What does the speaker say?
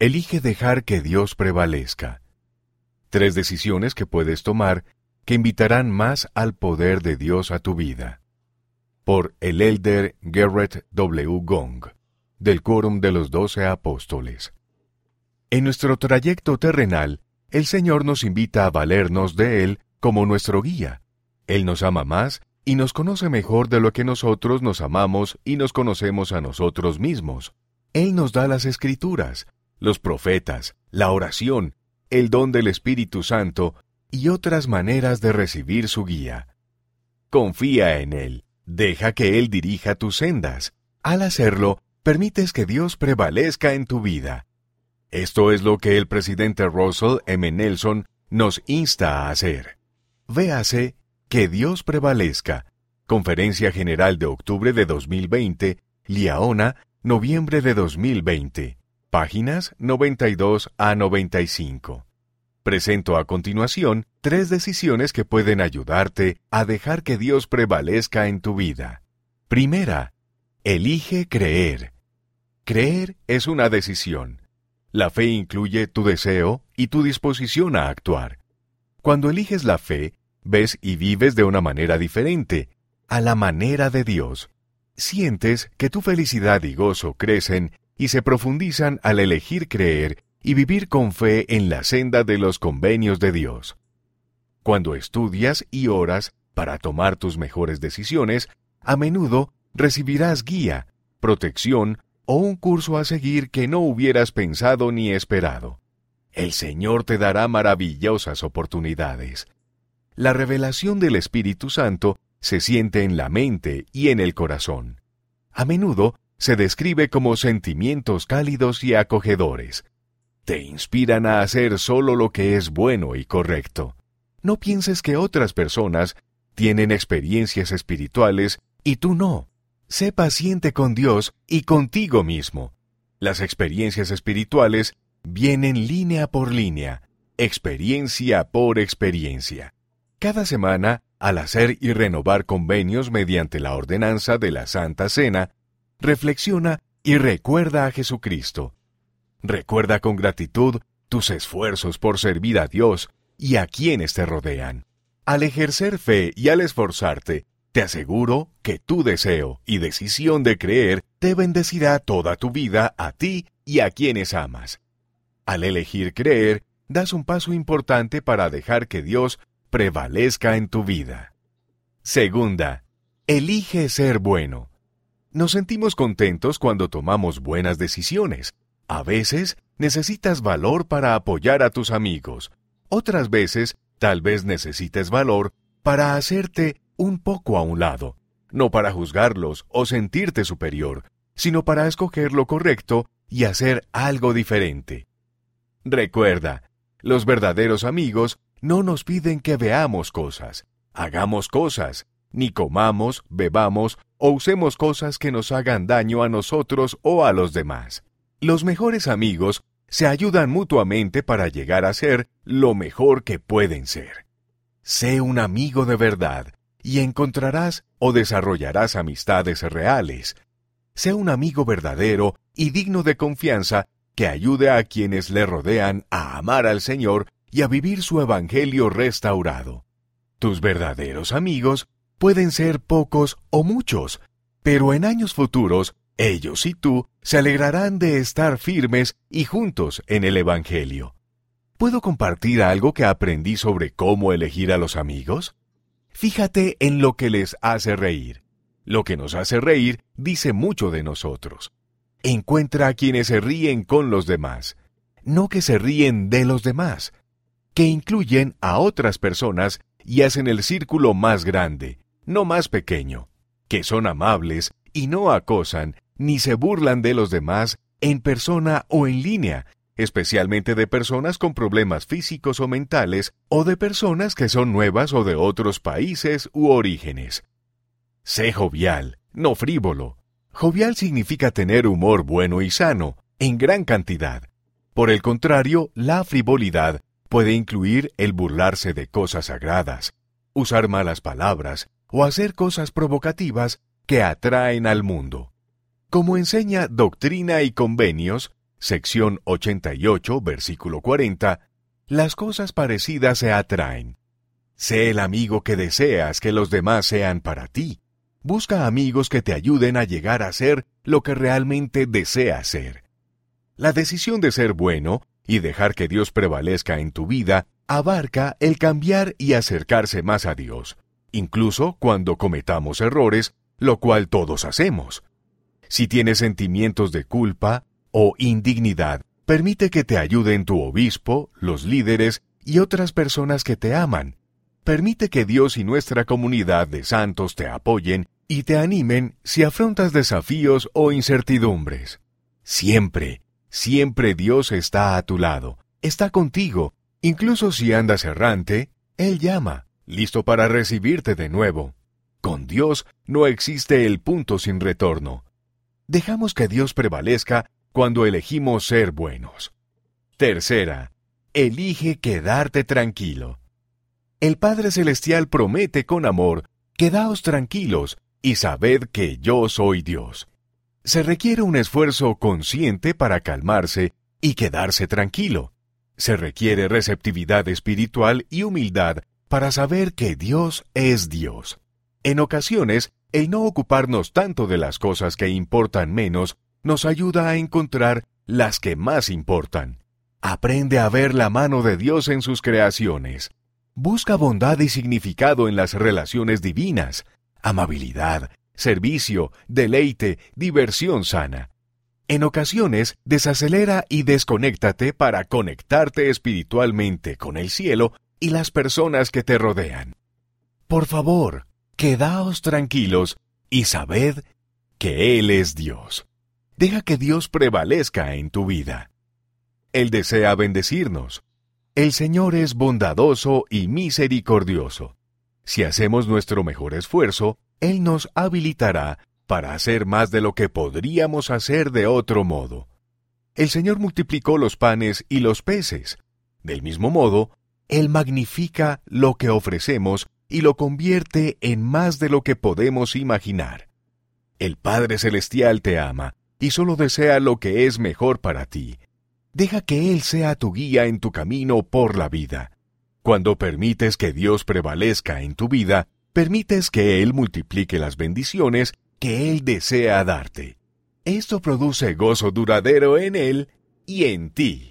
Elige dejar que Dios prevalezca. Tres decisiones que puedes tomar que invitarán más al poder de Dios a tu vida. Por el elder Garrett W. Gong, del Quórum de los Doce Apóstoles. En nuestro trayecto terrenal, el Señor nos invita a valernos de Él como nuestro guía. Él nos ama más y nos conoce mejor de lo que nosotros nos amamos y nos conocemos a nosotros mismos. Él nos da las escrituras, los profetas, la oración, el don del Espíritu Santo y otras maneras de recibir su guía. Confía en Él, deja que Él dirija tus sendas. Al hacerlo, permites que Dios prevalezca en tu vida. Esto es lo que el presidente Russell M. Nelson nos insta a hacer. Véase Que Dios prevalezca. Conferencia General de octubre de 2020, Liaona, noviembre de 2020. Páginas 92 a 95. Presento a continuación tres decisiones que pueden ayudarte a dejar que Dios prevalezca en tu vida. Primera, elige creer. Creer es una decisión. La fe incluye tu deseo y tu disposición a actuar. Cuando eliges la fe, ves y vives de una manera diferente, a la manera de Dios. Sientes que tu felicidad y gozo crecen y se profundizan al elegir creer y vivir con fe en la senda de los convenios de Dios. Cuando estudias y oras para tomar tus mejores decisiones, a menudo recibirás guía, protección o un curso a seguir que no hubieras pensado ni esperado. El Señor te dará maravillosas oportunidades. La revelación del Espíritu Santo se siente en la mente y en el corazón. A menudo se describe como sentimientos cálidos y acogedores. Te inspiran a hacer solo lo que es bueno y correcto. No pienses que otras personas tienen experiencias espirituales y tú no. Sé paciente con Dios y contigo mismo. Las experiencias espirituales vienen línea por línea, experiencia por experiencia. Cada semana, al hacer y renovar convenios mediante la ordenanza de la Santa Cena, reflexiona y recuerda a Jesucristo. Recuerda con gratitud tus esfuerzos por servir a Dios y a quienes te rodean. Al ejercer fe y al esforzarte, te aseguro que tu deseo y decisión de creer te bendecirá toda tu vida a ti y a quienes amas. Al elegir creer, das un paso importante para dejar que Dios prevalezca en tu vida. Segunda, elige ser bueno. Nos sentimos contentos cuando tomamos buenas decisiones. A veces necesitas valor para apoyar a tus amigos. Otras veces tal vez necesites valor para hacerte un poco a un lado, no para juzgarlos o sentirte superior, sino para escoger lo correcto y hacer algo diferente. Recuerda, los verdaderos amigos no nos piden que veamos cosas, hagamos cosas, ni comamos, bebamos o usemos cosas que nos hagan daño a nosotros o a los demás. Los mejores amigos se ayudan mutuamente para llegar a ser lo mejor que pueden ser. Sé un amigo de verdad y encontrarás o desarrollarás amistades reales. Sé un amigo verdadero y digno de confianza que ayude a quienes le rodean a amar al Señor y a vivir su Evangelio restaurado. Tus verdaderos amigos pueden ser pocos o muchos, pero en años futuros ellos y tú se alegrarán de estar firmes y juntos en el Evangelio. ¿Puedo compartir algo que aprendí sobre cómo elegir a los amigos? Fíjate en lo que les hace reír. Lo que nos hace reír dice mucho de nosotros. Encuentra a quienes se ríen con los demás, no que se ríen de los demás, que incluyen a otras personas y hacen el círculo más grande, no más pequeño, que son amables y no acosan ni se burlan de los demás en persona o en línea, especialmente de personas con problemas físicos o mentales o de personas que son nuevas o de otros países u orígenes. Sé jovial, no frívolo. Jovial significa tener humor bueno y sano, en gran cantidad. Por el contrario, la frivolidad puede incluir el burlarse de cosas sagradas, usar malas palabras, o hacer cosas provocativas que atraen al mundo. Como enseña Doctrina y Convenios, sección 88, versículo 40, las cosas parecidas se atraen. Sé el amigo que deseas que los demás sean para ti. Busca amigos que te ayuden a llegar a ser lo que realmente deseas ser. La decisión de ser bueno y dejar que Dios prevalezca en tu vida abarca el cambiar y acercarse más a Dios, incluso cuando cometamos errores, lo cual todos hacemos. Si tienes sentimientos de culpa o indignidad, permite que te ayuden tu obispo, los líderes y otras personas que te aman. Permite que Dios y nuestra comunidad de santos te apoyen y te animen si afrontas desafíos o incertidumbres. Siempre, siempre Dios está a tu lado, está contigo Incluso si andas errante, Él llama, listo para recibirte de nuevo. Con Dios no existe el punto sin retorno. Dejamos que Dios prevalezca cuando elegimos ser buenos. Tercera, elige quedarte tranquilo. El Padre Celestial promete con amor, quedaos tranquilos y sabed que yo soy Dios. Se requiere un esfuerzo consciente para calmarse y quedarse tranquilo. Se requiere receptividad espiritual y humildad para saber que Dios es Dios. En ocasiones, el no ocuparnos tanto de las cosas que importan menos nos ayuda a encontrar las que más importan. Aprende a ver la mano de Dios en sus creaciones. Busca bondad y significado en las relaciones divinas, amabilidad, servicio, deleite, diversión sana. En ocasiones, desacelera y desconéctate para conectarte espiritualmente con el cielo y las personas que te rodean. Por favor, quedaos tranquilos y sabed que Él es Dios. Deja que Dios prevalezca en tu vida. Él desea bendecirnos. El Señor es bondadoso y misericordioso. Si hacemos nuestro mejor esfuerzo, Él nos habilitará para hacer más de lo que podríamos hacer de otro modo. El Señor multiplicó los panes y los peces. Del mismo modo, Él magnifica lo que ofrecemos y lo convierte en más de lo que podemos imaginar. El Padre Celestial te ama y solo desea lo que es mejor para ti. Deja que Él sea tu guía en tu camino por la vida. Cuando permites que Dios prevalezca en tu vida, permites que Él multiplique las bendiciones que Él desea darte. Esto produce gozo duradero en Él y en ti.